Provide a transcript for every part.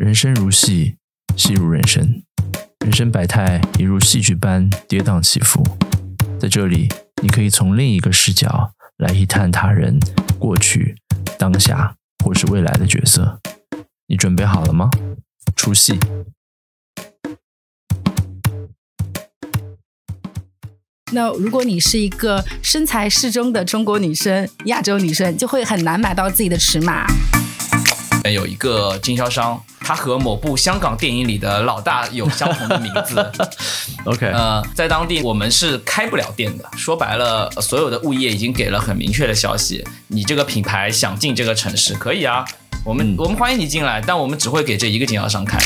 人生如戏，戏如人生，人生百态一如戏剧般跌宕起伏。在这里，你可以从另一个视角来一探他人过去、当下或是未来的角色。你准备好了吗？出戏！那如果你是一个身材适中的中国女生、亚洲女生，就会很难买到自己的尺码。有一个经销商，他和某部香港电影里的老大有相同的名字。OK，呃，在当地我们是开不了店的。说白了，所有的物业已经给了很明确的消息：你这个品牌想进这个城市，可以啊，我们、我们欢迎你进来，但我们只会给这一个经销商开。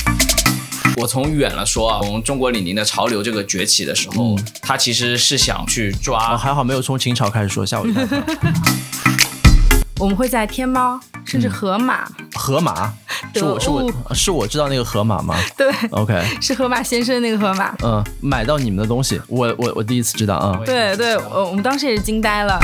我从远了说啊，从中国李宁的潮流这个崛起的时候，他其实是想去哦，抓还好没有从秦朝开始说，吓我一跳。我们会在天猫甚至盒马，盒马 是我是我是我知道那个盒马吗 对，？OK，是盒马先生那个盒马。嗯，买到你们的东西，我我我第一次知道啊。嗯对对，我我们当时也是惊呆了。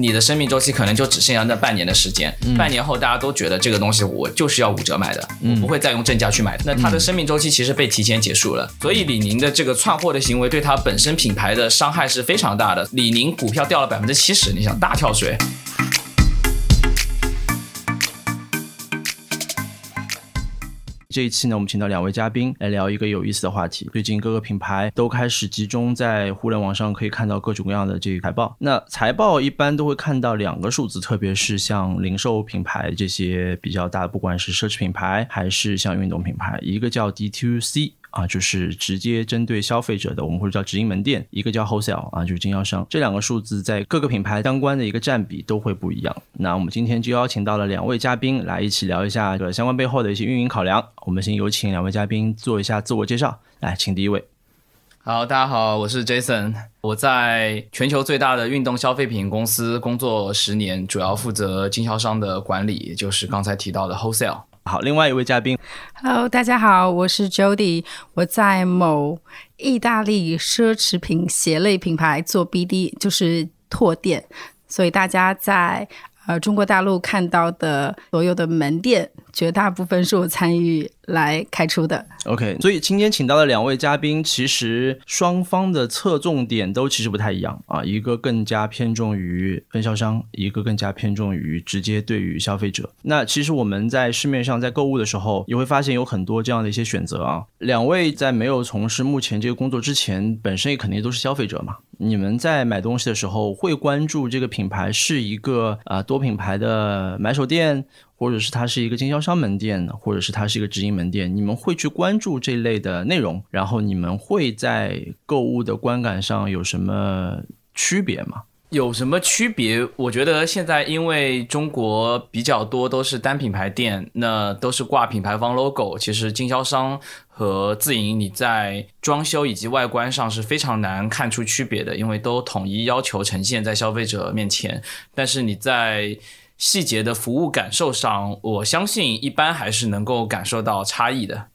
你的生命周期可能就只剩下那半年的时间，半年后大家都觉得这个东西我就是要五折买的，我不会再用正价去买的。那它的生命周期其实被提前结束了，所以李宁的这个窜货的行为对它本身品牌的伤害是非常大的。李宁股票掉了百分之七十，你想大跳水。这一期呢，我们请到两位嘉宾来聊一个有意思的话题。最近各个品牌都开始集中在互联网上，可以看到各种各样的这个财报。那财报一般都会看到两个数字，特别是像零售品牌这些比较大，不管是奢侈品牌还是像运动品牌，一个叫 D2C。啊，就是直接针对消费者的，我们或者叫直营门店；一个叫 wholesale 啊，就是经销商。这两个数字在各个品牌相关的一个占比都会不一样。那我们今天就邀请到了两位嘉宾来一起聊一下这个相关背后的一些运营考量。我们先有请两位嘉宾做一下自我介绍。来，请第一位。好，大家好，我是 Jason，我在全球最大的运动消费品公司工作十年，主要负责经销商的管理，就是刚才提到的 wholesale。好，另外一位嘉宾，Hello，大家好，我是 Jody，我在某意大利奢侈品鞋类品牌做 BD，就是拓店，所以大家在呃中国大陆看到的所有的门店，绝大部分是我参与来开出的。OK，所以今天请到的两位嘉宾，其实双方的侧重点都其实不太一样啊，一个更加偏重于分销商，一个更加偏重于直接对于消费者。那其实我们在市面上在购物的时候，也会发现有很多这样的一些选择啊。两位在没有从事目前这个工作之前，本身也肯定都是消费者嘛。你们在买东西的时候，会关注这个品牌是一个啊、多品牌的买手店，或者是它是一个经销商门店，或者是它是一个直营门店，你们会去关注这类的内容，然后你们会在购物的观感上有什么区别吗？有什么区别？我觉得现在因为中国比较多都是单品牌店，那都是挂品牌方 logo。其实经销商和自营你在装修以及外观上是非常难看出区别的，因为都统一要求呈现在消费者面前。但是你在细节的服务感受上，我相信一般还是能够感受到差异的。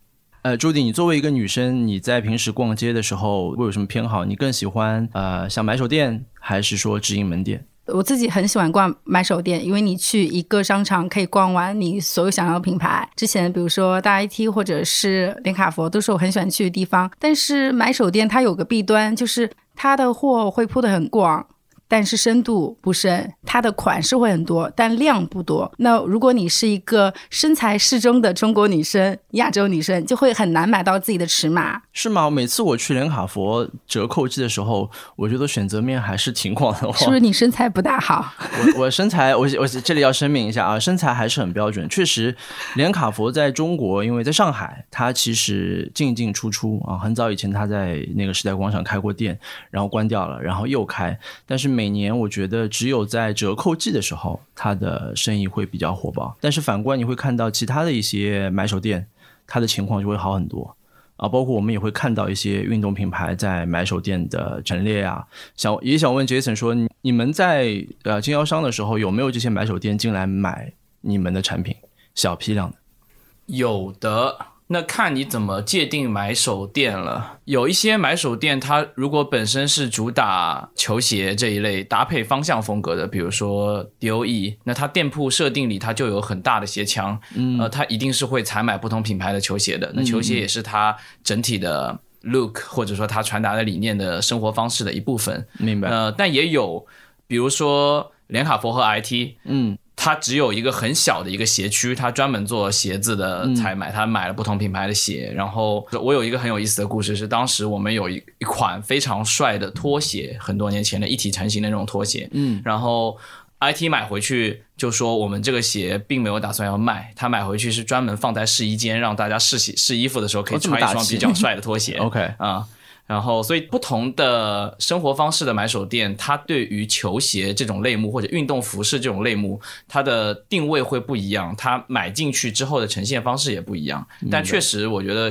呃，朱迪，你作为一个女生，你在平时逛街的时候会有什么偏好？你更喜欢呃像买手店，还是说直营门店？我自己很喜欢逛买手店，因为你去一个商场可以逛完你所有想要的品牌。之前比如说大 IT 或者是连卡佛都是我很喜欢去的地方，但是买手店它有个弊端，就是它的货会铺得很广。但是深度不深，它的款式会很多，但量不多。那如果你是一个身材适中的中国女生、亚洲女生，就会很难买到自己的尺码。是吗？每次我去连卡佛折扣季的时候，我觉得选择面还是挺广的。是不是你身材不大好？我我身材，我我这里要声明一下啊，身材还是很标准。确实，连卡佛在中国，因为在上海，它其实进进出出啊。很早以前，它在那个时代广场开过店，然后关掉了，然后又开。但是每年我觉得只有在折扣季的时候，它的生意会比较火爆。但是反观你会看到其他的一些买手店，它的情况就会好很多。啊，包括我们也会看到一些运动品牌在买手店的陈列啊，想也想问 Jason 说，你们在呃经销商的时候有没有这些买手店进来买你们的产品，小批量的？有的，那看你怎么界定买手店了。有一些买手店，它如果本身是主打球鞋这一类搭配方向风格的，比如说 DOE，那它店铺设定里它就有很大的鞋墙，嗯，呃，它一定是会采买不同品牌的球鞋的。那球鞋也是它整体的 look 或者说它传达的理念的生活方式的一部分。明白。呃，但也有，比如说连卡佛和 IT，嗯。他只有一个很小的一个鞋区，他专门做鞋子的采买，他买了不同品牌的鞋。然后我有一个很有意思的故事，是当时我们有一一款非常帅的拖鞋，很多年前的一体成型的那种拖鞋。嗯，然后 IT 买回去就说我们这个鞋并没有打算要卖，他买回去是专门放在试衣间，让大家试洗试衣服的时候可以穿一双比较帅的拖鞋。OK 啊。然后，所以不同的生活方式的买手店，它对于球鞋这种类目或者运动服饰这种类目，它的定位会不一样，它买进去之后的呈现方式也不一样。但确实，我觉得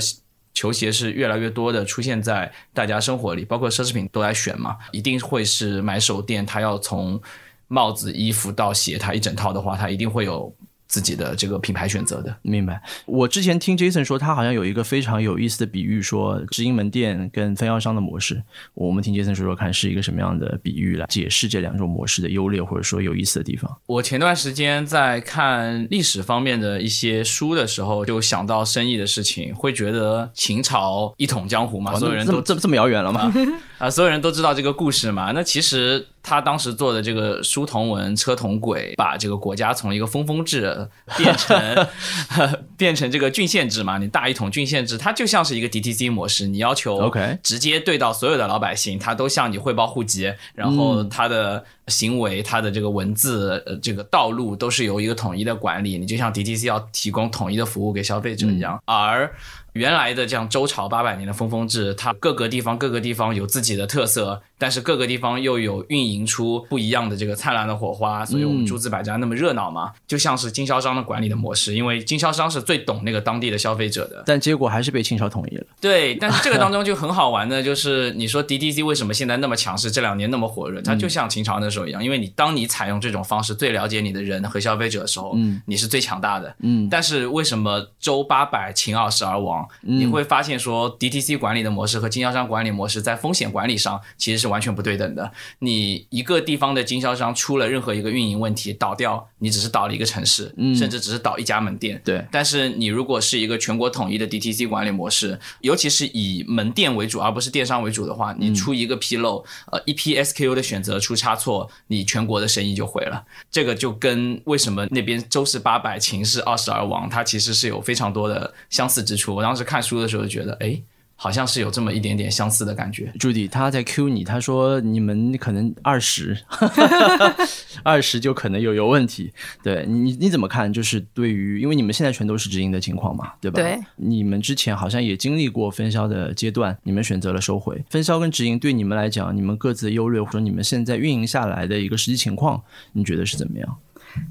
球鞋是越来越多的出现在大家生活里，包括奢侈品都在选嘛，一定会是买手店，它要从帽子、衣服到鞋，它一整套的话，它一定会有。自己的这个品牌选择的，明白。我之前听 Jason 说，他好像有一个非常有意思的比喻，说直营门店跟分销商的模式。我们听 Jason 说说看，是一个什么样的比喻来解释这两种模式的优劣，或者说有意思的地方。我前段时间在看历史方面的一些书的时候，就想到生意的事情，会觉得秦朝一统江湖嘛，所有人都这么这么遥远了吗？啊，所有人都知道这个故事嘛。那其实。他当时做的这个书同文，车同轨，把这个国家从一个封封制变成 变成这个郡县制嘛？你大一统郡县制，它就像是一个 DTC 模式，你要求直接对到所有的老百姓，他都向你汇报户籍，然后他的行为、它的这个文字、呃这个道路都是由一个统一的管理，你就像 DTC 要提供统一的服务给消费者一样，而。原来的这样周朝八百年的分封制，它各个地方各个地方有自己的特色，但是各个地方又有运营出不一样的这个灿烂的火花，所以我们诸子百家那么热闹嘛，就像是经销商的管理的模式，因为经销商是最懂那个当地的消费者的。但结果还是被清朝统一了。对，但是这个当中就很好玩的，就是你说 DTC 为什么现在那么强势，这两年那么火热，它就像秦朝那时候一样，因为你当你采用这种方式，最了解你的人和消费者的时候，嗯，你是最强大的。嗯，但是为什么周八百秦二世而亡？你会发。发现说，DTC 管理的模式和经销商管理模式在风险管理上其实是完全不对等的。你一个地方的经销商出了任何一个运营问题倒掉，你只是倒了一个城市，甚至只是倒一家门店。对。但是你如果是一个全国统一的 DTC 管理模式，尤其是以门店为主而不是电商为主的话，你出一个纰漏，呃，一批 SKU 的选择出差错，你全国的生意就毁了。这个就跟为什么那边周氏八百，秦氏二十而亡，它其实是有非常多的相似之处。我当时看书的时候就。觉得哎，好像是有这么一点点相似的感觉。朱迪他在 Q 你，他说你们可能二十，二十就可能有有问题。对你你怎么看？就是对于，因为你们现在全都是直营的情况嘛，对吧？对。你们之前好像也经历过分销的阶段，你们选择了收回分销跟直营，对你们来讲，你们各自的优劣，或者你们现在运营下来的一个实际情况，你觉得是怎么样？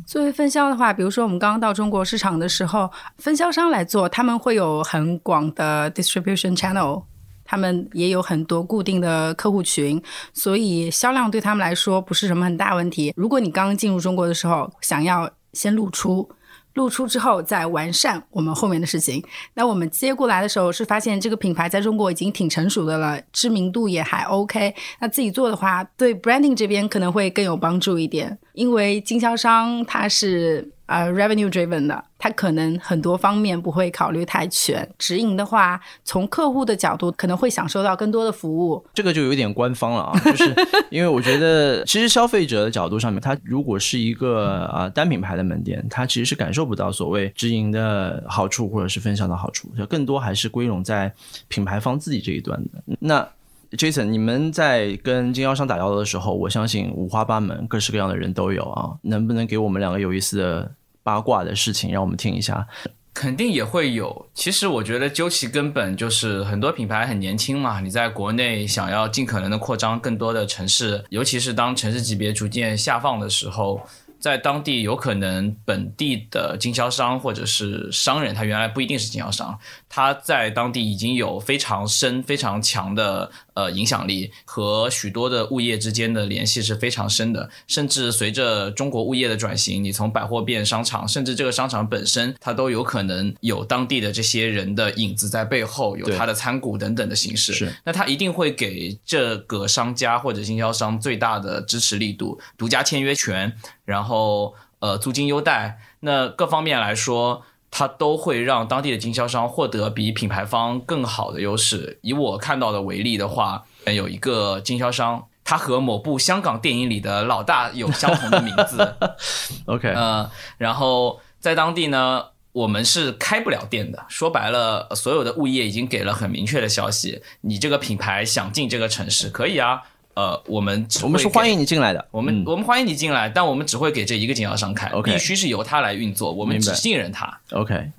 作为分销的话，比如说我们刚刚到中国市场的时候，分销商来做，他们会有很广的 distribution channel，他们也有很多固定的客户群，所以销量对他们来说不是什么很大问题。如果你刚刚进入中国的时候，想要先露出。露出之后再完善我们后面的事情。那我们接过来的时候是发现这个品牌在中国已经挺成熟的了，知名度也还 OK。那自己做的话，对 branding 这边可能会更有帮助一点，因为经销商他是。呃，revenue driven 的，它可能很多方面不会考虑太全。直营的话，从客户的角度可能会享受到更多的服务。这个就有点官方了啊，就是因为我觉得，其实消费者的角度上面，他如果是一个啊单品牌的门店，他其实是感受不到所谓直营的好处或者是分享的好处，就更多还是归拢在品牌方自己这一端的。那 Jason，你们在跟经销商打交道的时候，我相信五花八门、各式各样的人都有啊。能不能给我们两个有意思的八卦的事情，让我们听一下？肯定也会有。其实我觉得究其根本，就是很多品牌很年轻嘛。你在国内想要尽可能的扩张更多的城市，尤其是当城市级别逐渐下放的时候。在当地有可能本地的经销商或者是商人，他原来不一定是经销商，他在当地已经有非常深、非常强的呃影响力和许多的物业之间的联系是非常深的。甚至随着中国物业的转型，你从百货变商场，甚至这个商场本身，它都有可能有当地的这些人的影子在背后，有它的参股等等的形式。是那它一定会给这个商家或者经销商最大的支持力度，独家签约权，然后呃租金优待，那各方面来说。它都会让当地的经销商获得比品牌方更好的优势。以我看到的为例的话，呃有一个经销商，他和某部香港电影里的老大有相同的名字，OK，呃，然后在当地呢，我们是开不了店的。说白了，所有的物业已经给了很明确的消息，你这个品牌想进这个城市可以啊，呃，我们我们是欢迎你进来的，我们、嗯。我们欢迎你进来，但我们只会给这一个经销商开必须是由他来运作，我们只信任他。OK，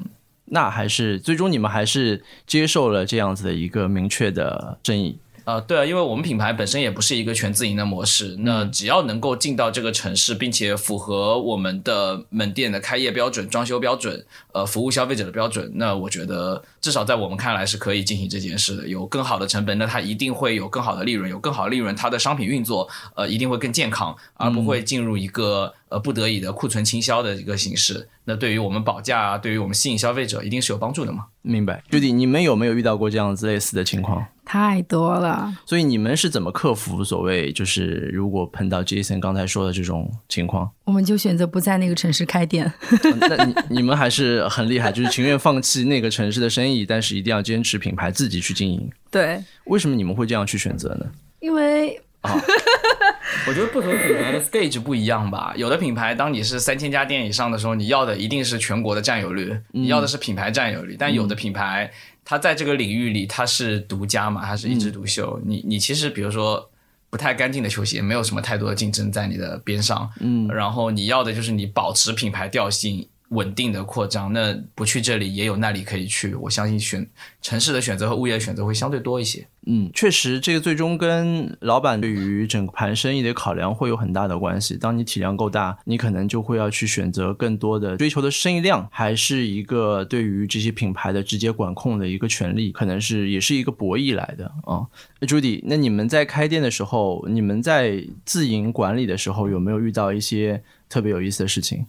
那还是最终你们还是接受了这样子的一个明确的争议。呃，对啊，因为我们品牌本身也不是一个全自营的模式，那只要能够进到这个城市，并且符合我们的门店的开业标准、装修标准、呃服务消费者的标准，那我觉得至少在我们看来是可以进行这件事的。有更好的成本，那它一定会有更好的利润，有更好的利润，它的商品运作呃一定会更健康，而不会进入一个呃不得已的库存倾销的一个形式。那对于我们保价啊，对于我们吸引消费者，一定是有帮助的嘛。明白，Judy，你们有没有遇到过这样子类似的情况？太多了。所以你们是怎么克服所谓就是如果碰到 Jason 刚才说的这种情况？我们就选择不在那个城市开店。嗯那你 你们还是很厉害，就是情愿放弃那个城市的生意，但是一定要坚持品牌自己去经营。对，为什么你们会这样去选择呢？因为啊 我觉得不同品牌的 stage 不一样吧。有的品牌，当你是三千家店以上的时候，你要的一定是全国的占有率，你要的是品牌占有率。但有的品牌，它在这个领域里它是独家嘛，它是一枝独秀。你你其实比如说不太干净的球鞋，没有什么太多的竞争在你的边上，嗯，然后你要的就是你保持品牌调性。稳定的扩张，那不去这里也有那里可以去。我相信选城市的选择和物业的选择会相对多一些。嗯，确实，这个最终跟老板对于整盘生意的考量会有很大的关系。当你体量够大，你可能就会要去选择更多的追求的生意量，还是一个对于这些品牌的直接管控的一个权利，可能是也是一个博弈来的啊。那 Judy，那你们在开店的时候，你们在自营管理的时候，有没有遇到一些特别有意思的事情？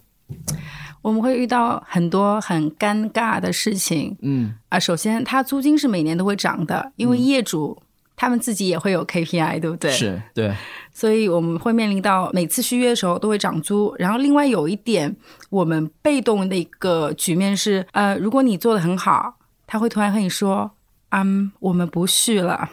我们会遇到很多很尴尬的事情嗯啊。首先，它租金是每年都会涨的，因为业主。他们自己也会有 KPI，对不对？是对，所以我们会面临到每次续约的时候都会涨租。然后另外有一点，我们被动的一个局面是，呃，如果你做的很好，他会突然和你说，嗯，我们不续了。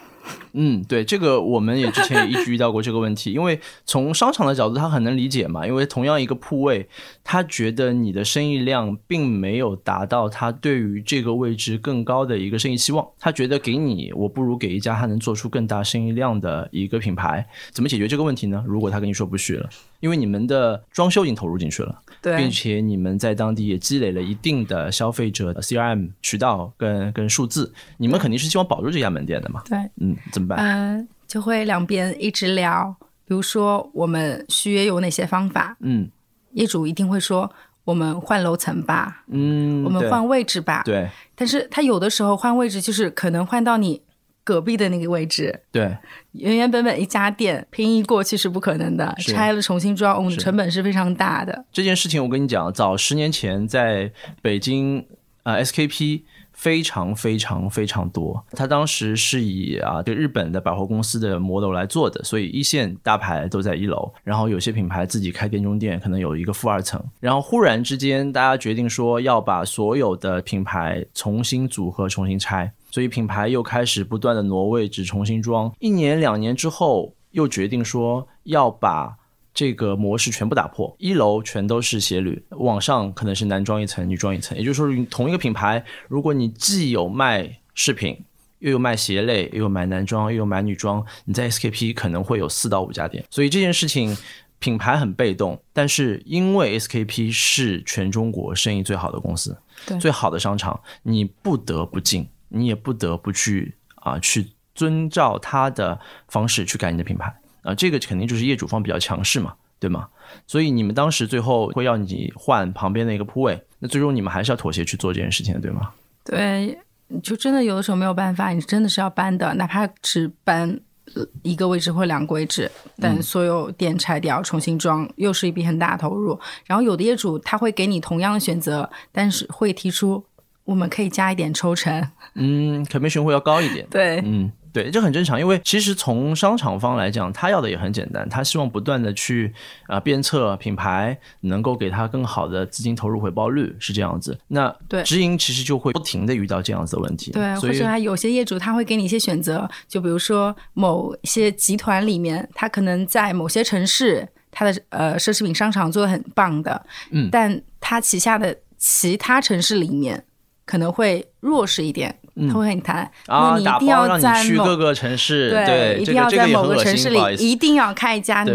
嗯，对，这个我们也之前也一直遇到过这个问题，因为从商场的角度，他很能理解嘛，因为同样一个铺位，他觉得你的生意量并没有达到他对于这个位置更高的一个生意期望，他觉得给你，我不如给一家他能做出更大生意量的一个品牌。怎么解决这个问题呢？如果他跟你说不续了，因为你们的装修已经投入进去了，并，且你们在当地也积累了一定的消费者的 CRM 渠道跟跟数字，你们肯定是希望保住这家门店的嘛。对，嗯，怎么办？嗯、就会两边一直聊，比如说我们续约有哪些方法，嗯。业主一定会说我们换楼层吧，嗯，我们换位置吧。对。但是他有的时候换位置就是可能换到你隔壁的那个位置，对。原原本本一家店平移过去是不可能的，拆了重新装，我们成本是非常大的。这件事情，我跟你讲，早十年前在北京呃 SKP 非常非常非常多，他当时是以啊对日本的百货公司的模楼来做的，所以一线大牌都在一楼，然后有些品牌自己开店中店，可能有一个负二层，然后忽然之间大家决定说要把所有的品牌重新组合、重新拆。所以品牌又开始不断的挪位置、重新装。一年两年之后，又决定说要把这个模式全部打破，一楼全都是鞋履，往上可能是男装一层、女装一层。也就是说，同一个品牌，如果你既有卖饰品，又有卖鞋类，又有买男装，又有买女装，你在 SKP 可能会有四到五家店。所以这件事情。品牌很被动，但是因为 SKP 是全中国生意最好的公司，对最好的商场，你不得不进，你也不得不去啊，去遵照他的方式去改你的品牌啊，这个肯定就是业主方比较强势嘛，对吗？所以你们当时最后会要你换旁边的一个铺位，那最终你们还是要妥协去做这件事情的，对吗？对，就真的有的时候没有办法，你真的是要搬的，哪怕只搬一个位置或两个位置，但所有店拆掉重新装，又是一笔很大的投入。然后有的业主他会给你同样的选择，但是会提出我们可以加一点抽成，嗯，commission 会要高一点。对，嗯，对，这很正常，因为其实从商场方来讲，他要的也很简单，他希望不断的去啊、鞭策品牌能够给他更好的资金投入回报率，是这样子。那对直营其实就会不停的遇到这样子的问题，对，或者还有些业主他会给你一些选择，就比如说某些集团里面，他可能在某些城市，他的呃奢侈品商场做的很棒的，嗯但他旗下的其他城市里面可能会弱势一点，他会和你谈，那你一定打包让要在某你去各个城市，对，一定要在某个城市里一定要开一家你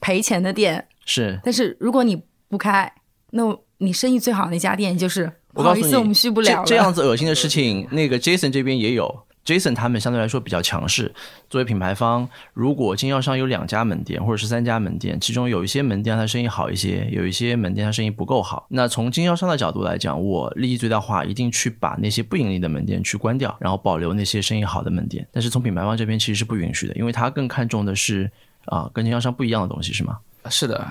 赔钱的店，是。但是如果你不开，那你生意最好的那家店就是不好意思，我告诉你，我们续不了了。这这样子恶心的事情，那个 Jason 这边也有。Jason 他们相对来说比较强势，作为品牌方，如果经销商有两家门店或者是三家门店，其中有一些门店它生意好一些，有一些门店它生意不够好，那从经销商的角度来讲，我利益最大化，一定去把那些不盈利的门店去关掉，然后保留那些生意好的门店。但是从品牌方这边其实是不允许的，因为他更看重的是啊、跟经销商不一样的东西，是吗？是的，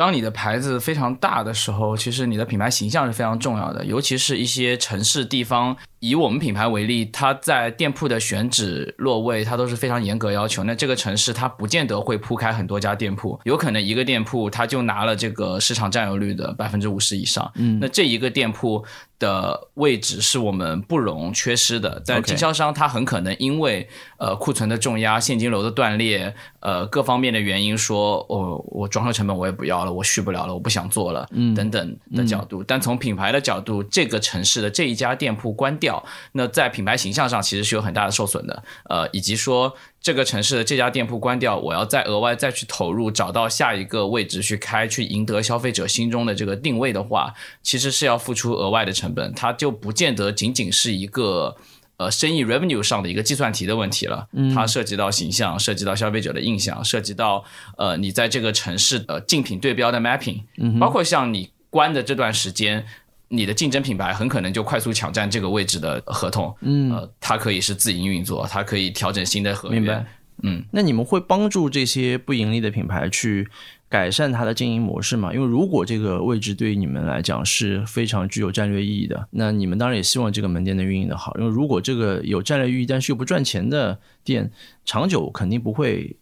当你的牌子非常大的时候，其实你的品牌形象是非常重要的，尤其是一些城市地方。以我们品牌为例，它在店铺的选址落位，它都是非常严格要求。那这个城市它不见得会铺开很多家店铺，有可能一个店铺它就拿了这个市场占有率的百分之五十以上。嗯，那这一个店铺的位置是我们不容缺失的，但经销商他很可能因为呃库存的重压、现金流的断裂，呃各方面的原因说，哦我装修成本我也不要了，我续不了了，我不想做了，嗯，等等的角度。但从品牌的角度，这个城市的这一家店铺关掉，那在品牌形象上其实是有很大的受损的，呃，以及说这个城市的这家店铺关掉，我要再额外再去投入，找到下一个位置去开，去赢得消费者心中的这个定位的话，其实是要付出额外的成本，它就不见得仅仅是一个。呃，生意 revenue 上的一个计算题的问题了，它涉及到形象，涉及到消费者的印象，涉及到呃你在这个城市的竞品对标的 mapping，、包括像你关的这段时间，你的竞争品牌很可能就快速抢占这个位置的合同，嗯，呃，它可以是自营运作，它可以调整新的合约，明白。嗯，那你们会帮助这些不盈利的品牌去改善它的经营模式吗？因为如果这个位置对于你们来讲是非常具有战略意义的，那你们当然也希望这个门店的运营的好。因为如果这个有战略意义但是又不赚钱的店，长久肯定不会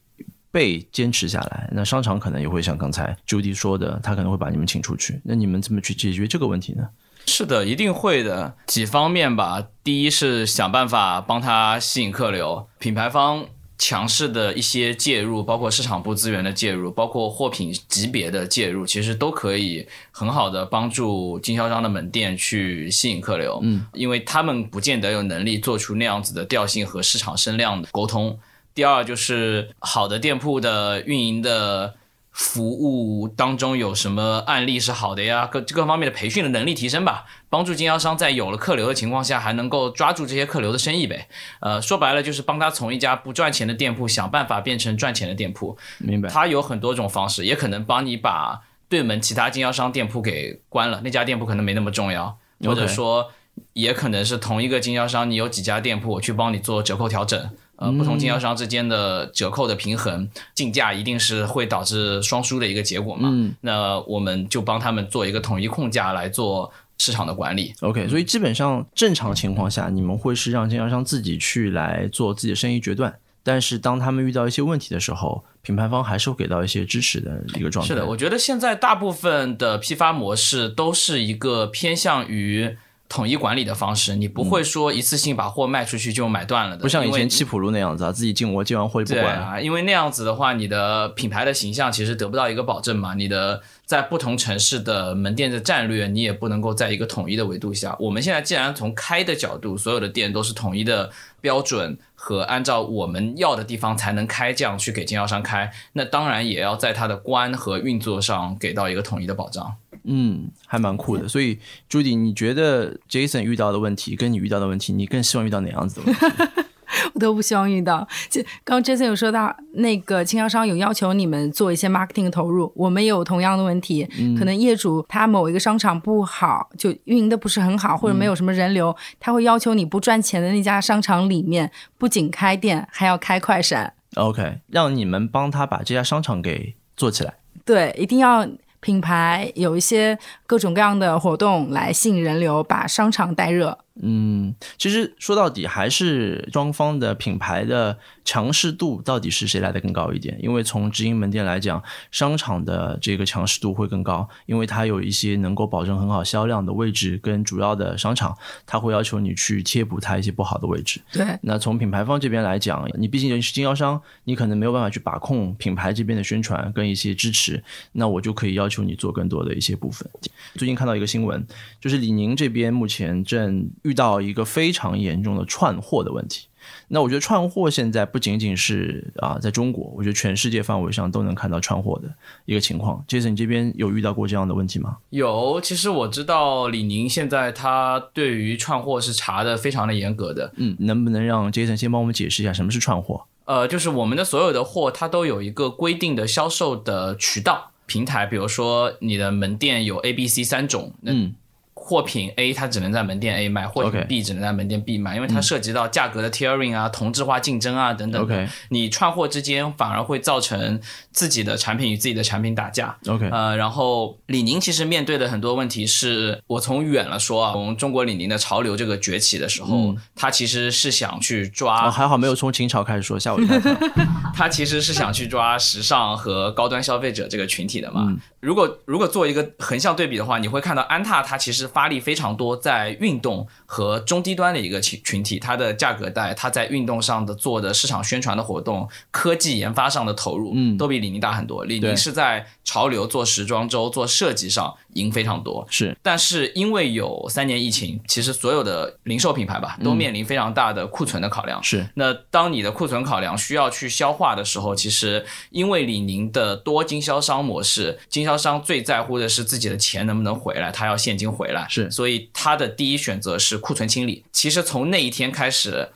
被坚持下来。那商场可能也会像刚才朱迪说的，他可能会把你们请出去。那你们怎么去解决这个问题呢？是的，一定会的。几方面吧，第一是想办法帮他吸引客流，品牌方强势的一些介入，包括市场部资源的介入，包括货品级别的介入，其实都可以很好的帮助经销商的门店去吸引客流。嗯，因为他们不见得有能力做出那样子的调性和市场声量的沟通。第二就是好的店铺的运营的服务当中有什么案例是好的呀？各各方面的培训的能力提升吧，帮助经销商在有了客流的情况下，还能够抓住这些客流的生意呗。呃，说白了就是帮他从一家不赚钱的店铺想办法变成赚钱的店铺。明白？他有很多种方式，也可能帮你把对门其他经销商店铺给关了，那家店铺可能没那么重要，或者说也可能是同一个经销商，你有几家店铺，我去帮你做折扣调整。呃，不同经销商之间的折扣的平衡，竞价一定是会导致双输的一个结果嘛。那我们就帮他们做一个统一控价来做市场的管理。OK，所以基本上正常情况下，你们会是让经销商自己去来做自己的生意决断。但是当他们遇到一些问题的时候，品牌方还是会给到一些支持的一个状态。是的，我觉得现在大部分的批发模式都是一个偏向于统一管理的方式，你不会说一次性把货卖出去就买断了的，不像以前七浦路那样子啊，自己进我进完货就不管了。啊，因为那样子的话，你的品牌的形象其实得不到一个保证嘛。你的在不同城市的门店的战略，你也不能够在一个统一的维度下。我们现在既然从开的角度，所有的店都是统一的标准和按照我们要的地方才能开，这样去给经销商开，那当然也要在它的关和运作上给到一个统一的保障。嗯，还蛮酷的。所以朱迪，你觉得 Jason 遇到的问题跟你遇到的问题，你更希望遇到哪样子的问题？我都不希望遇到。就刚刚 Jason 有说到，那个经销商有要求你们做一些 marketing 投入，我们也有同样的问题。可能业主他某一个商场不好，就运营的不是很好，或者没有什么人流，他会要求你不赚钱的那家商场里面不仅开店，还要开快闪。OK，让你们帮他把这家商场给做起来。对，一定要品牌有一些各种各样的活动来吸引人流，把商场带热。嗯，其实说到底还是双方的品牌的强势度到底是谁来的更高一点？因为从直营门店来讲，商场的这个强势度会更高，因为它有一些能够保证很好销量的位置跟主要的商场，它会要求你去贴补它一些不好的位置。对，那从品牌方这边来讲，你毕竟是经销商，你可能没有办法去把控品牌这边的宣传跟一些支持，那我就可以要求你做更多的一些部分。最近看到一个新闻，就是李宁这边目前正遇到一个非常严重的串货的问题。那我觉得串货现在不仅仅是啊，在中国，我觉得全世界范围上都能看到串货的一个情况。Jason，你这边有遇到过这样的问题吗？有，其实我知道李宁现在他对于串货是查的非常的严格的。嗯，能不能让 Jason 先帮我们解释一下什么是串货？呃，就是我们的所有的货，它都有一个规定的销售的渠道平台，比如说你的门店有 A、B、C 三种，嗯货品 A 它只能在门店 A 卖，货品 B 只能在门店 B 卖，因为它涉及到价格的 tiering 啊、同质化竞争啊等等。OK 你串货之间反而会造成自己的产品与自己的产品打架。OK，呃，然后李宁其实面对的很多问题是，我从远了说啊，从中国李宁的潮流这个崛起的时候，嗯他其实是想去抓哦，还好没有从秦朝开始说，吓我一跳。他其实是想去抓时尚和高端消费者这个群体的嘛。嗯如果如果做一个横向对比的话，你会看到安踏它其实发力非常多在运动和中低端的一个群群体，它的价格带，它在运动上的做的市场宣传的活动、科技研发上的投入，嗯都比李宁大很多。李宁是在潮流做时装周、做设计上赢非常多。是，但是因为有三年疫情，其实所有的零售品牌吧都面临非常大的库存的考量。是，那当你的库存考量需要去消化的时候，其实因为李宁的多经销商模式，经销商最在乎的是自己的钱能不能回来，他要现金回来，是所以他的第一选择是库存清理。其实从那一天开始。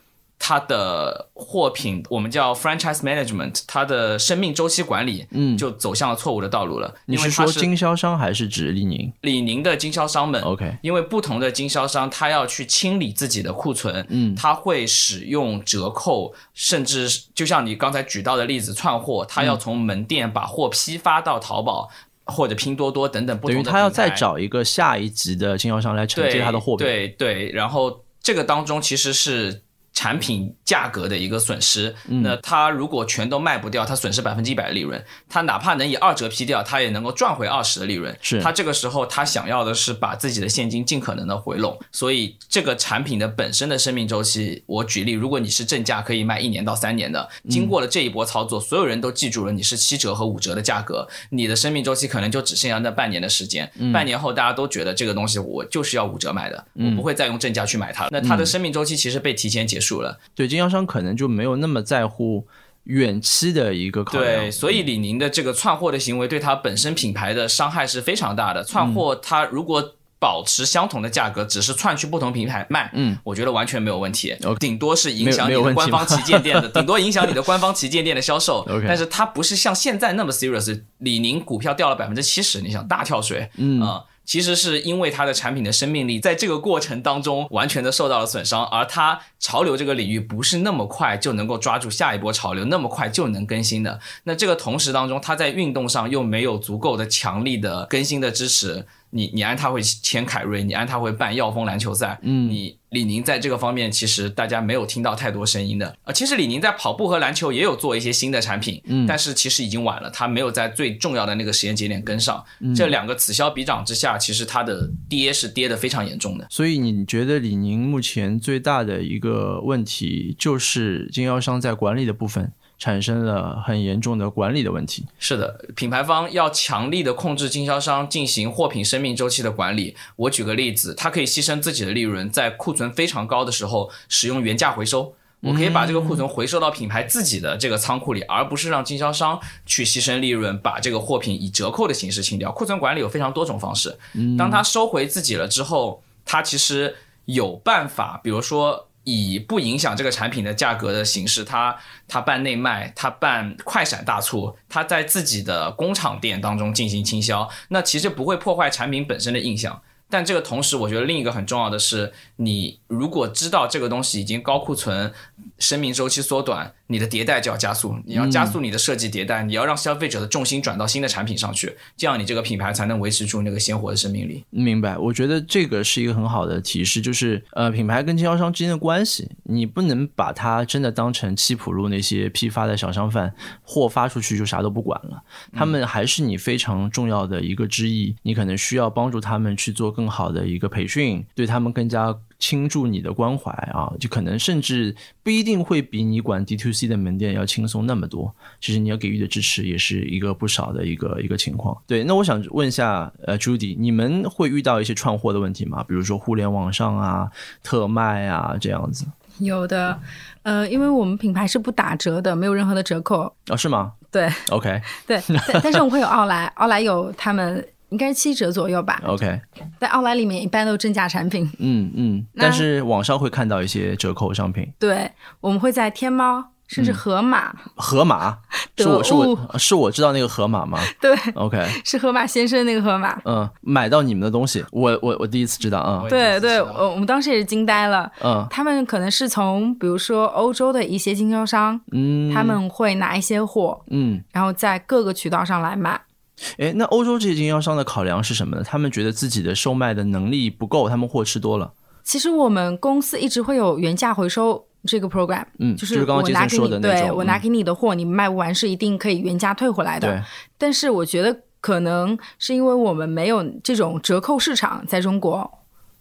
他的货品我们叫 franchise management，它的生命周期管理，嗯就走向了错误的道路了。你是说经销商还是指李宁李宁的经销商们？OK，因为不同的经销商，他要去清理自己的库存，嗯他会使用折扣，甚至就像你刚才举到的例子，串货，他嗯要从门店把货批发到淘宝或者拼多多等等不同的等于他要再找一个下一级的经销商来承接他的货品。对对，然后这个当中其实是。产品价格的一个损失，嗯那他如果全都卖不掉，他损失百分之一百的利润。他哪怕能以二折批掉，他也能够赚回二十的利润。是他这个时候他想要的是把自己的现金尽可能的回笼，所以这个产品的本身的生命周期，我举例，如果你是正价可以卖一年到三年的，经过了这一波操作，所有人都记住了你是七折和五折的价格，你的生命周期可能就只剩下那半年的时间。半年后大家都觉得这个东西我就是要五折买的，我不会再用正价去买它了。那它的生命周期其实被提前结束了。对，经销商可能就没有那么在乎远期的一个考量。对，所以李宁的这个窜货的行为对它本身品牌的伤害是非常大的。窜嗯货它如果保持相同的价格，只是窜去不同平台卖，嗯，我觉得完全没有问题。顶多是影响你的官方旗舰店的，顶多影响你的官方旗舰店的销售。但是它不是像现在那么 serious。李宁股票掉了百分之七十，你想大跳水，嗯啊其实是因为它的产品的生命力在这个过程当中完全的受到了损伤，而它潮流这个领域不是那么快就能够抓住下一波潮流，那么快就能更新的。那这个同时当中，它在运动上又没有足够的强力的更新的支持。你你安踏会签凯瑞，你安踏会办耀峰篮球赛，嗯你李宁在这个方面其实大家没有听到太多声音的。呃，其实李宁在跑步和篮球也有做一些新的产品，嗯但是其实已经晚了，他没有在最重要的那个时间节点跟上。这两个此消彼长之下，其实它的跌是跌得非常严重的。所以你觉得李宁目前最大的一个问题就是经销商在管理的部分产生了很严重的管理的问题。是的，品牌方要强力的控制经销商进行货品生命周期的管理。我举个例子，它可以牺牲自己的利润，在库存非常高的时候使用原价回收。我可以把这个库存回收到品牌自己的这个仓库里，而不是让经销商去牺牲利润，把这个货品以折扣的形式清掉。库存管理有非常多种方式。当他收回自己了之后，他其实有办法，比如说以不影响这个产品的价格的形式，它它办内卖，它办快闪大促，它在自己的工厂店当中进行倾销，那其实不会破坏产品本身的印象。但这个同时，我觉得另一个很重要的是，你如果知道这个东西已经高库存，生命周期缩短，你的迭代就要加速，你要加速你的设计迭代，你要让消费者的重心转到新的产品上去，这样你这个品牌才能维持住那个鲜活的生命力。明白，我觉得这个是一个很好的提示，就是呃，品牌跟经销商之间的关系，你不能把它真的当成七浦路那些批发的小商贩，货发出去就啥都不管了，他们还是你非常重要的一个之一，你可能需要帮助他们去做更好的一个培训，对他们更加。倾注你的关怀啊，就可能甚至不一定会比你管 D to C 的门店要轻松那么多。其实你要给予的支持也是一个不少的一个一个情况。对，那我想问一下，呃，Judy，你们会遇到一些串货的问题吗？比如说互联网上啊、特卖啊这样子？有的，呃，因为我们品牌是不打折的，没有任何的折扣。哦，是吗？对，OK，对，但但是我们会有奥莱，奥莱有他们。应该是七折左右吧。OK，在奥莱里面一般都是正价产品。嗯嗯，但是网上会看到一些折扣商品。对，我们会在天猫，甚至河马。河马 是我是我是我知道那个河马吗？对，OK，是河马先生那个河马。嗯，买到你们的东西，我我我第一次知道啊。对对，我我们当时也是惊呆了。嗯，他们可能是从比如说欧洲的一些经销商，嗯，他们会拿一些货，嗯，然后在各个渠道上来卖。哎，那欧洲这些经销商的考量是什么呢？他们觉得自己的售卖的能力不够，他们货吃多了。其实我们公司一直会有原价回收这个 program，嗯，就是刚刚杰森说的对我拿给你的货，你卖不完是一定可以原价退回来的。对。但是我觉得可能是因为我们没有这种折扣市场在中国，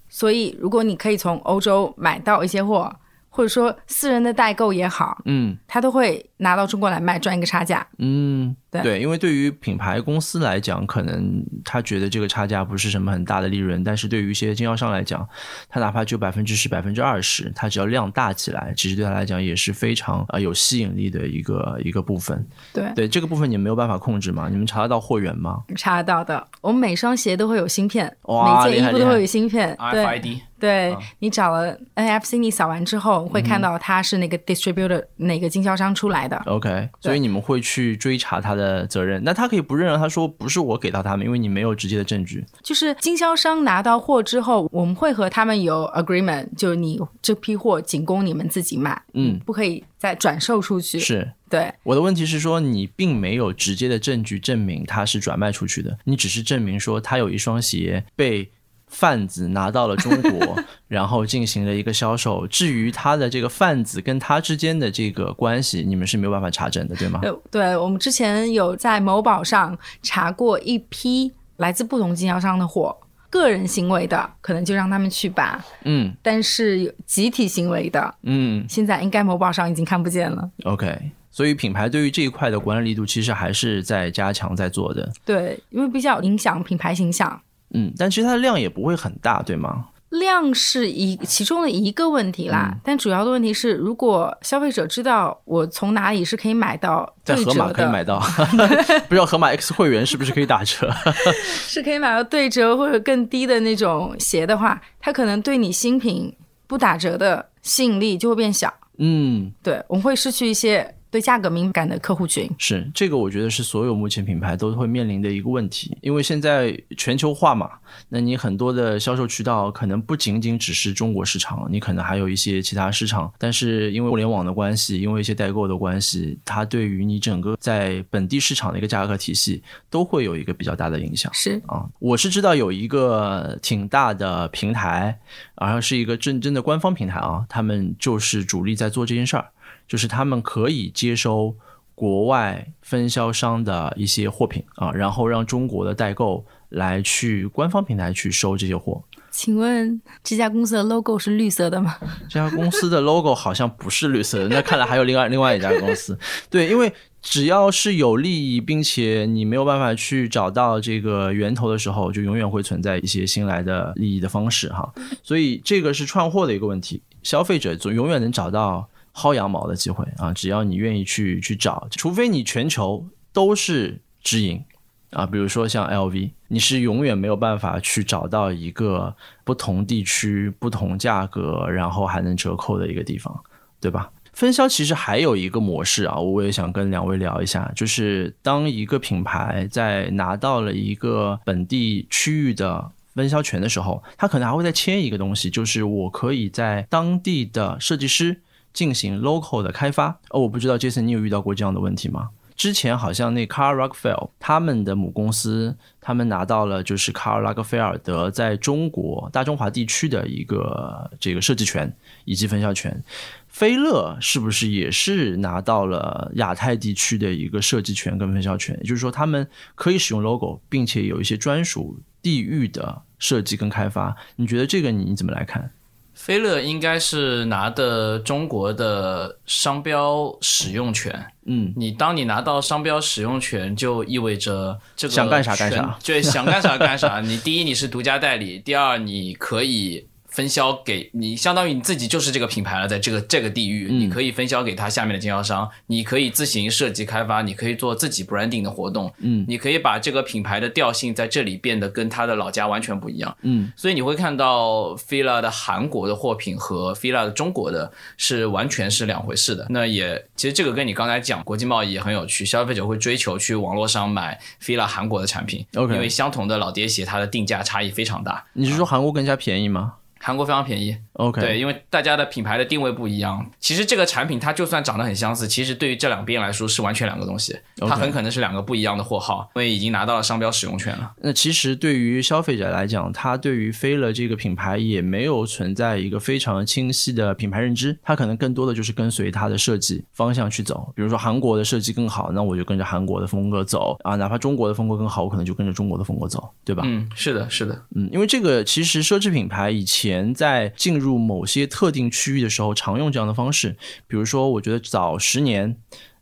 所以如果你可以从欧洲买到一些货。或者说私人的代购也好，嗯，他都会拿到中国来卖，赚一个差价。嗯，对，因为对于品牌公司来讲，可能他觉得这个差价不是什么很大的利润，但是对于一些经销商来讲，他哪怕就百分之十、百分之二十，他只要量大起来，其实对他来讲也是非常啊有吸引力的一个一个部分。对，对，这个部分你没有办法控制吗？你们查得到货源吗？查得到的，我们每双鞋都会有芯片，每件衣服都会有芯片，RFID。对你找了 NFC，你扫完之后会看到它是那个 distributor 哪个经销商出来的。OK，所以你们会去追查他的责任。那他可以不认，他说不是我给到他们，因为你没有直接的证据。就是经销商拿到货之后，我们会和他们有 agreement，就是你这批货仅供你们自己卖，嗯，不可以再转售出去。是对。我的问题是说，你并没有直接的证据证明它是转卖出去的，你只是证明说他有一双鞋被。贩子拿到了中国，然后进行了一个销售。至于他的这个贩子跟他之间的这个关系，你们是没有办法查证的，对吗？对，对我们之前有在某宝上查过一批来自不同经销商的货，个人行为的可能就让他们去吧。嗯，但是集体行为的，嗯，现在应该某宝上已经看不见了。OK，所以品牌对于这一块的管理力度其实还是在加强在做的。对，因为比较影响品牌形象。嗯，但其实它的量也不会很大，对吗？量是一其中的一个问题啦，但主要的问题是，如果消费者知道我从哪里是可以买到在盒马可以买到，不知道盒马 X 会员是不是可以打折？是可以买到对折或者更低的那种鞋的话，它可能对你新品不打折的吸引力就会变小。嗯，对，我们会失去一些。对价格敏感的客户群是这个，我觉得是所有目前品牌都会面临的一个问题，因为现在全球化嘛，那你很多的销售渠道可能不仅仅只是中国市场，你可能还有一些其他市场，但是因为互联网的关系，因为一些代购的关系，它对于你整个在本地市场的一个价格体系都会有一个比较大的影响。是啊，我是知道有一个挺大的平台，好像是一个真正的官方平台啊，他们就是主力在做这件事儿。就是他们可以接收国外分销商的一些货品啊，然后让中国的代购来去官方平台去收这些货。请问这家公司的 logo 是绿色的吗？这家公司的 logo 好像不是绿色的，那看来还有另外另外一家公司。对，因为只要是有利益，并且你没有办法去找到这个源头的时候，就永远会存在一些新来的利益的方式哈。所以这个是串货的一个问题，消费者总永远能找到。薅羊毛的机会啊！只要你愿意去去找，除非你全球都是直营，啊，比如说像 LV，你是永远没有办法去找到一个不同地区、不同价格，然后还能折扣的一个地方，对吧？分销其实还有一个模式啊，我也想跟两位聊一下，就是当一个品牌在拿到了一个本地区域的分销权的时候，它可能还会再签一个东西，就是我可以在当地的设计师进行 local 的开发。哦，我不知道 Jason 你有遇到过这样的问题吗？之前好像那 Karl Lagerfeld 他们的母公司，他们拿到了就是 Karl Lagerfeld 德在中国大中华地区的一个这个设计权以及分销权。菲乐是不是也是拿到了亚太地区的一个设计权跟分销权？也就是说，他们可以使用 logo，并且有一些专属地域的设计跟开发。你觉得这个你怎么来看？菲乐应该是拿的中国的商标使用权。嗯，你当你拿到商标使用权，就意味着这个想干啥干啥，对，想干啥干啥。你第一你是独家代理，第二你可以。分销给你，相当于你自己就是这个品牌了，在这个这个地域，你可以分销给他下面的经销商，你可以自行设计开发，你可以做自己 branding 的活动，嗯，你可以把这个品牌的调性在这里变得跟他的老家完全不一样，嗯，所以你会看到 fila 的韩国的货品和 fila 的中国的是完全是两回事的。那也其实这个跟你刚才讲国际贸易也很有趣，消费者会追求去网络上买 fila 韩国的产品，OK，因为相同的老爹鞋它的定价差异非常大。你是说韩国更加便宜吗？韩国非常便宜，OK，对，因为大家的品牌的定位不一样。其实这个产品它就算长得很相似，其实对于这两边来说是完全两个东西，它很可能是两个不一样的货号，因为已经拿到了商标使用权了。那其实对于消费者来讲，他对于飞乐这个品牌也没有存在一个非常清晰的品牌认知，他可能更多的就是跟随它的设计方向去走。比如说韩国的设计更好，那我就跟着韩国的风格走啊，哪怕中国的风格更好，我可能就跟着中国的风格走，对吧？嗯，是的，是的，嗯，因为这个其实奢侈品牌以前在进进入某些特定区域的时候，常用这样的方式。比如说，我觉得早十年，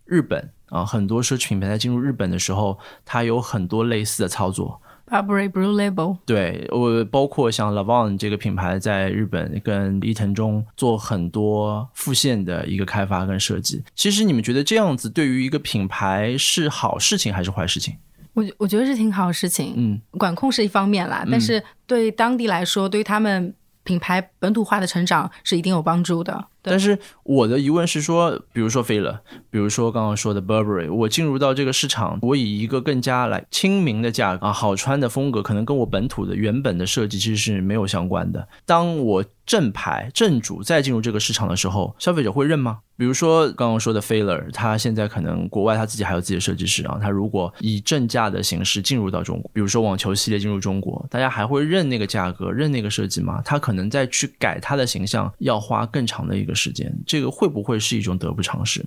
日本啊，很多奢侈品牌在进入日本的时候，它有很多类似的操作。Burberry Blue Label，对我包括像 Lavon 这个品牌在日本跟伊藤忠做很多复线的一个开发跟设计。其实你们觉得这样子对于一个品牌是好事情还是坏事情？我我觉得是挺好事情。嗯，管控是一方面啦，但是对当地来说，对于他们。品牌本土化的成长是一定有帮助的，但是我的疑问是说，比如说飞乐，比如说刚刚说的 Burberry，我进入到这个市场，我以一个更加来亲民的价格啊，好穿的风格，可能跟我本土的原本的设计其实是没有相关的。当我正牌正主再进入这个市场的时候，消费者会认吗？比如说刚刚说的 f a l e r 他现在可能国外他自己还有自己的设计师啊，他如果以正价的形式进入到中国，比如说网球系列进入中国，大家还会认那个价格、认那个设计吗？他可能再去改他的形象要花更长的一个时间，这个会不会是一种得不偿失？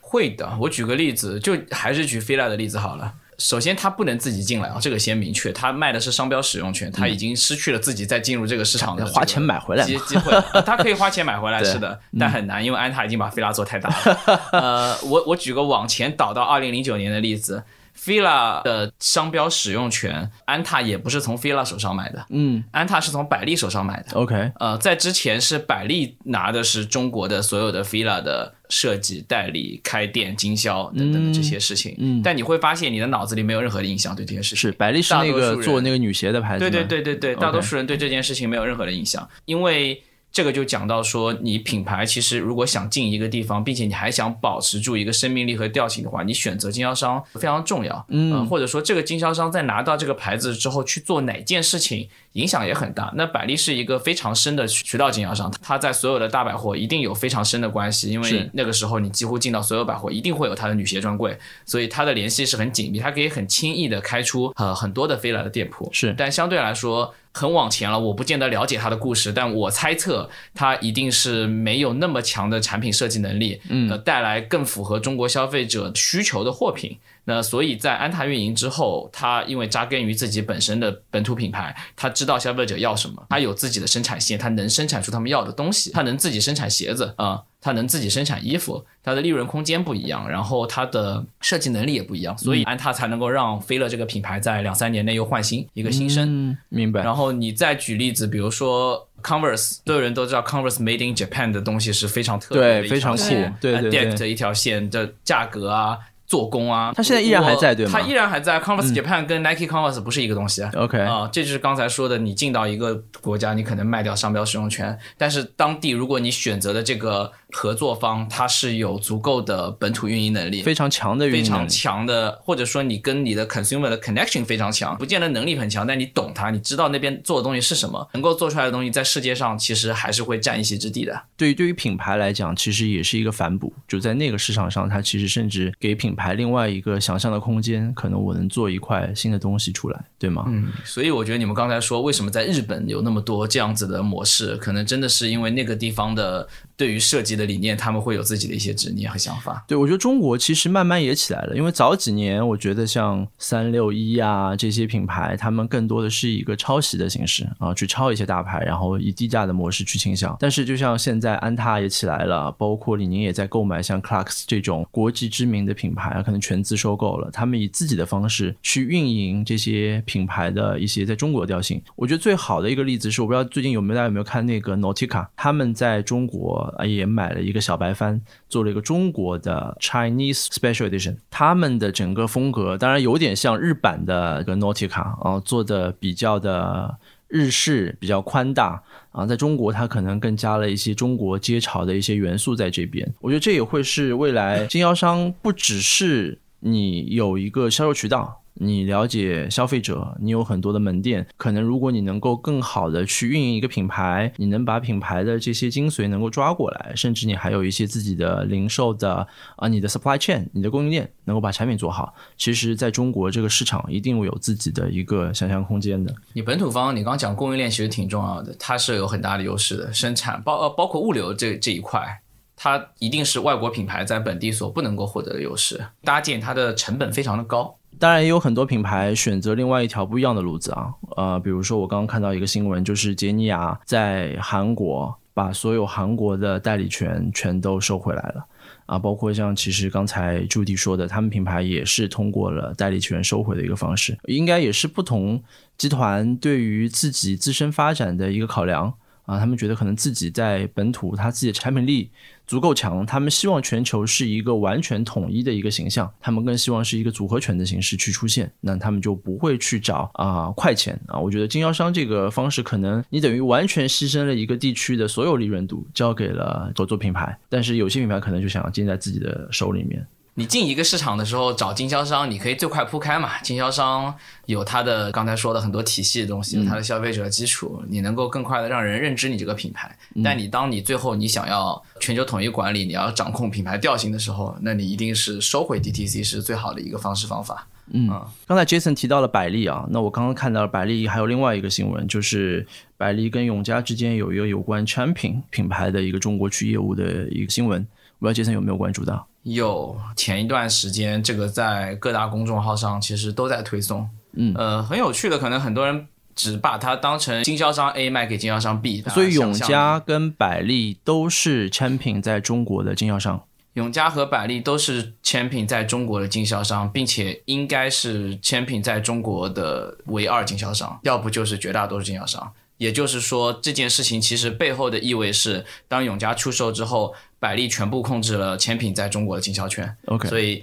会的，我举个例子，就还是举 e r 的例子好了。首先，他不能自己进来啊，这个先明确。他卖的是商标使用权，他已经失去了自己再进入这个市场的花钱买回来机机会。他可以花钱买回来，是的，但很难，因为安踏已经把菲拉做太大了。呃，我我举个往前倒到二零零九年的例子。Fila 的商标使用权，安踏也不是从 fila 手上买的，嗯，安踏是从百丽手上买的。OK，呃，在之前是百丽拿的是中国的所有的 fila 的设计、代理、开店、经销等等的这些事情。嗯，但你会发现你的脑子里没有任何的印象对这件事情。是百丽是那个做那个女鞋的牌子。对对对对对，大多数人对这件事情没有任何的印象，因为。这个就讲到说，你品牌其实如果想进一个地方，并且你还想保持住一个生命力和调性的话，你选择经销商非常重要。嗯，或者说这个经销商在拿到这个牌子之后去做哪件事情，影响也很大。那百丽是一个非常深的渠道经销商，它在所有的大百货一定有非常深的关系，因为那个时候你几乎进到所有百货，一定会有它的女鞋专柜，所以它的联系是很紧密，它可以很轻易的开出呃很多的飞来的店铺。是，但相对来说。很往前了，我不见得了解他的故事，但我猜测他一定是没有那么强的产品设计能力，嗯，带来更符合中国消费者需求的货品。那所以在安踏运营之后，他因为扎根于自己本身的本土品牌，他知道消费者要什么，他有自己的生产线，他能生产出他们要的东西，他能自己生产鞋子啊，他能自己生产衣服，它的利润空间不一样，然后它的设计能力也不一样，所以安踏才能够让飞乐这个品牌在两三年内又换新一个新生。明白。然后你再举例子，比如说 Converse，所有人都知道 Converse Made in Japan 的东西是非常特别的，非常酷，对对对，的一条线的价格啊。做工啊。它现在依然还在对吗它依然还在。Converse Japan 跟 Nike Converse 不是一个东西啊。OK 啊，这就是刚才说的，你进到一个国家，你可能卖掉商标使用权，但是当地如果你选择的这个合作方，他是有足够的本土运营能力，非常强的运非常营能力。强的，或者说你跟你的 consumer 的 connection 非常强，不见得能力很强，但你懂它，你知道那边做的东西是什么，能够做出来的东西在世界上其实还是会占一席之地的。对于对于品牌来讲，其实也是一个反哺，就在那个市场上，它其实甚至给品牌另外一个想象的空间，可能我能做一块新的东西出来，对吗？嗯，所以我觉得你们刚才说为什么在日本有那么多这样子的模式，可能真的是因为那个地方的对于设计的理念，他们会有自己的一些执念和想法。对，我觉得中国其实慢慢也起来了，因为早几年我觉得像三六一啊这些品牌，他们更多的是一个抄袭的形式啊，去抄一些大牌，然后以低价的模式去倾销。但是就像现在安踏也起来了，包括李宁也在购买像 Clarks 这种国际知名的品牌，可能全资收购了，他们以自己的方式去运营这些品牌的一些在中国的调性。我觉得最好的一个例子是，我不知道最近有没有大家有没有看那个 Nautica，他们在中国也买买了一个小白帆，做了一个中国的 Chinese Special Edition。他们的整个风格当然有点像日版的一个 Nautica 啊，做的比较的日式，比较宽大啊。在中国，它可能更加了一些中国街潮的一些元素在这边。我觉得这也会是未来经销商不只是你有一个销售渠道。你了解消费者，你有很多的门店，可能如果你能够更好的去运营一个品牌，你能把品牌的这些精髓能够抓过来，甚至你还有一些自己的零售的啊，你的 supply chain，你的供应链能够把产品做好，其实在中国这个市场一定会有自己的一个想象空间的。你本土方，你刚刚讲供应链其实挺重要的，它是有很大的优势的，生产包呃包括物流这这一块。它一定是外国品牌在本地所不能够获得的优势，搭建它的成本非常的高。当然也有很多品牌选择另外一条不一样的路子啊，呃，比如说我刚刚看到一个新闻，就是杰尼亚在韩国把所有韩国的代理权全都收回来了。啊，包括像其实刚才朱迪说的，他们品牌也是通过了代理权收回的一个方式，应该也是不同集团对于自己自身发展的一个考量。啊。他们觉得可能自己在本土他自己的产品力足够强，他们希望全球是一个完全统一的一个形象，他们更希望是一个组合拳的形式去出现，那他们就不会去找啊快钱啊。我觉得经销商这个方式，可能你等于完全牺牲了一个地区的所有利润度，交给了合作品牌，但是有些品牌可能就想要进在自己的手里面。你进一个市场的时候找经销商，你可以最快铺开嘛。经销商有他的刚才说的很多体系的东西，有他的消费者基础，你能够更快的让人认知你这个品牌。但你当你最后你想要全球统一管理，你要掌控品牌调性的时候，那你一定是收回 DTC 是最好的一个方式方法。嗯，刚才 Jason 提到了百丽啊，那我刚刚看到了百丽还有另外一个新闻，就是百丽跟永嘉之间有一个有关产品品牌的一个中国区业务的一个新闻，不知道 Jason 有没有关注到？有前一段时间，这个在各大公众号上其实都在推送。嗯，呃，很有趣的，可能很多人只把它当成经销商 A 卖给经销商 B，所以永嘉跟百利都是 Champion 在中国的经销商。永嘉和百利都是 Champion 在中国的经销商，并且应该是 Champion 在中国的唯二经销商，要不就是绝大多数经销商。也就是说，这件事情其实背后的意味是，当永嘉出售之后，百丽全部控制了千品在中国的经销权。OK，所以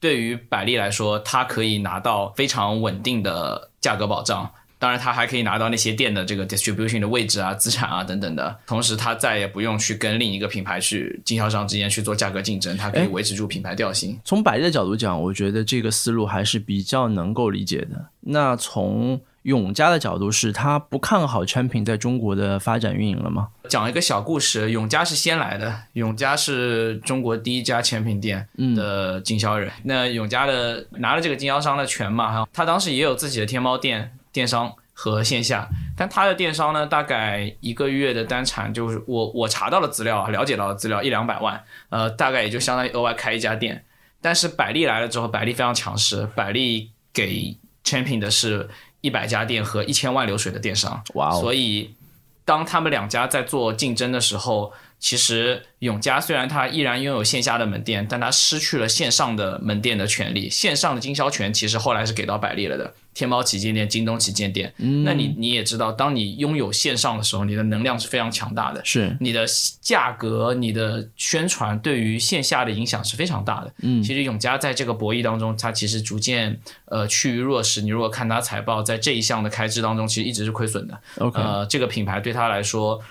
对于百丽来说，它可以拿到非常稳定的价格保障。当然，它还可以拿到那些店的这个 distribution 的位置啊、资产啊等等的。同时，它再也不用去跟另一个品牌去经销商之间去做价格竞争，它可以维持住品牌调性。从百丽的角度讲，我觉得这个思路还是比较能够理解的。那从永嘉的角度是，他不看好产品在中国的发展运营了吗？讲一个小故事，永嘉是先来的，永嘉是中国第一家产品店的经销人。那永嘉的拿了这个经销商的权嘛，哈，他当时也有自己的天猫店电商和线下，但他的电商呢，大概一个月的单产就是我我查到的资料，了解到的资料一两百万，呃，大概也就相当于额外开一家店。但是百丽来了之后，百丽非常强势，百丽给 Champion 的是一百家店和一千万流水的电商，哇哦。所以当他们两家在做竞争的时候，其实永嘉虽然它依然拥有线下的门店，但它失去了线上的门店的权利。线上的经销权其实后来是给到百丽了的，天猫旗舰店、京东旗舰店。嗯那你你也知道，当你拥有线上的时候，你的能量是非常强大的。是你的价格、你的宣传对于线下的影响是非常大的。嗯其实永嘉在这个博弈当中，它其实逐渐呃趋于弱势。你如果看它财报，在这一项的开支当中，其实一直是亏损的。OK，、呃，这个品牌对他来说，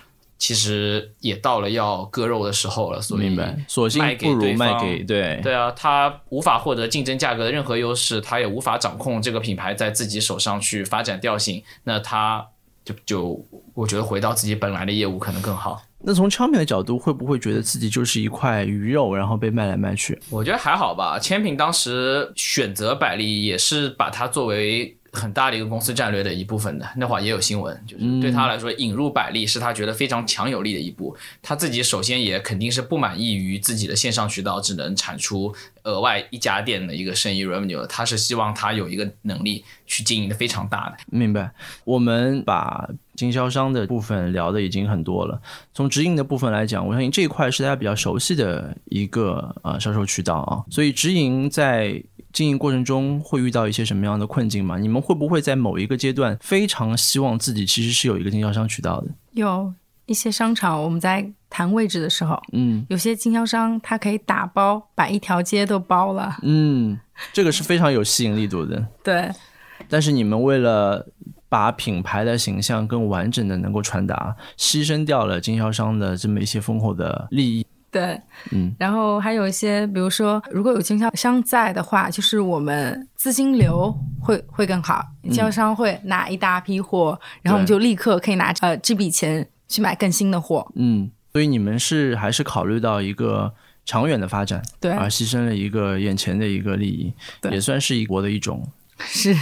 其实也到了要割肉的时候了。所以明白，索性卖给不如卖给对对啊，他无法获得竞争价格的任何优势，他也无法掌控这个品牌在自己手上去发展调性，那他就就我觉得回到自己本来的业务可能更好。那从昌平的角度，会不会觉得自己就是一块鱼肉，然后被卖来卖去？我觉得还好吧。千品当时选择百丽，也是把它作为很大的一个公司战略的一部分的。那会儿也有新闻，就是对他来说，引入百丽是他觉得非常强有力的一步。他自己首先也肯定是不满意于自己的线上渠道只能产出额外一家店的一个生意 revenue，他是希望他有一个能力去经营的非常大的。明白。我们把经销商的部分聊的已经很多了，从直营的部分来讲，我相信这一块是大家比较熟悉的一个呃销售渠道啊。所以直营在经营过程中会遇到一些什么样的困境吗？你们会不会在某一个阶段非常希望自己其实是有一个经销商渠道的？有一些商场，我们在谈位置的时候，嗯有些经销商他可以打包把一条街都包了。嗯，这个是非常有吸引力度的。对，但是你们为了把品牌的形象更完整的能够传达，牺牲掉了经销商的这么一些丰厚的利益。对，嗯，然后还有一些，比如说，如果有经销商在的话，就是我们资金流会会更好，经销商会拿一大批货，然后我们就立刻可以拿呃这笔钱去买更新的货。嗯，所以你们是还是考虑到一个长远的发展，对，而牺牲了一个眼前的一个利益，对也算是一国的一种。是，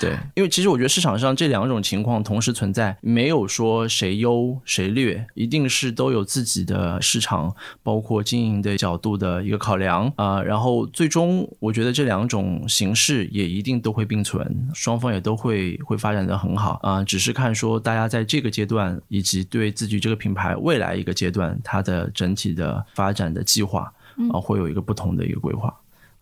对，因为其实我觉得市场上这两种情况同时存在，没有说谁优谁劣，一定是都有自己的市场，包括经营的角度的一个考量。啊、然后最终我觉得这两种形式也一定都会并存，双方也都会会发展的很好。啊、只是看说大家在这个阶段以及对自己这个品牌未来一个阶段它的整体的发展的计划啊、会有一个不同的一个规划。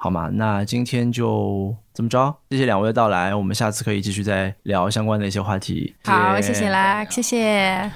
好吗？那今天就这么着，谢谢两位的到来，我们下次可以继续再聊相关的一些话题。好，谢谢啦，谢谢。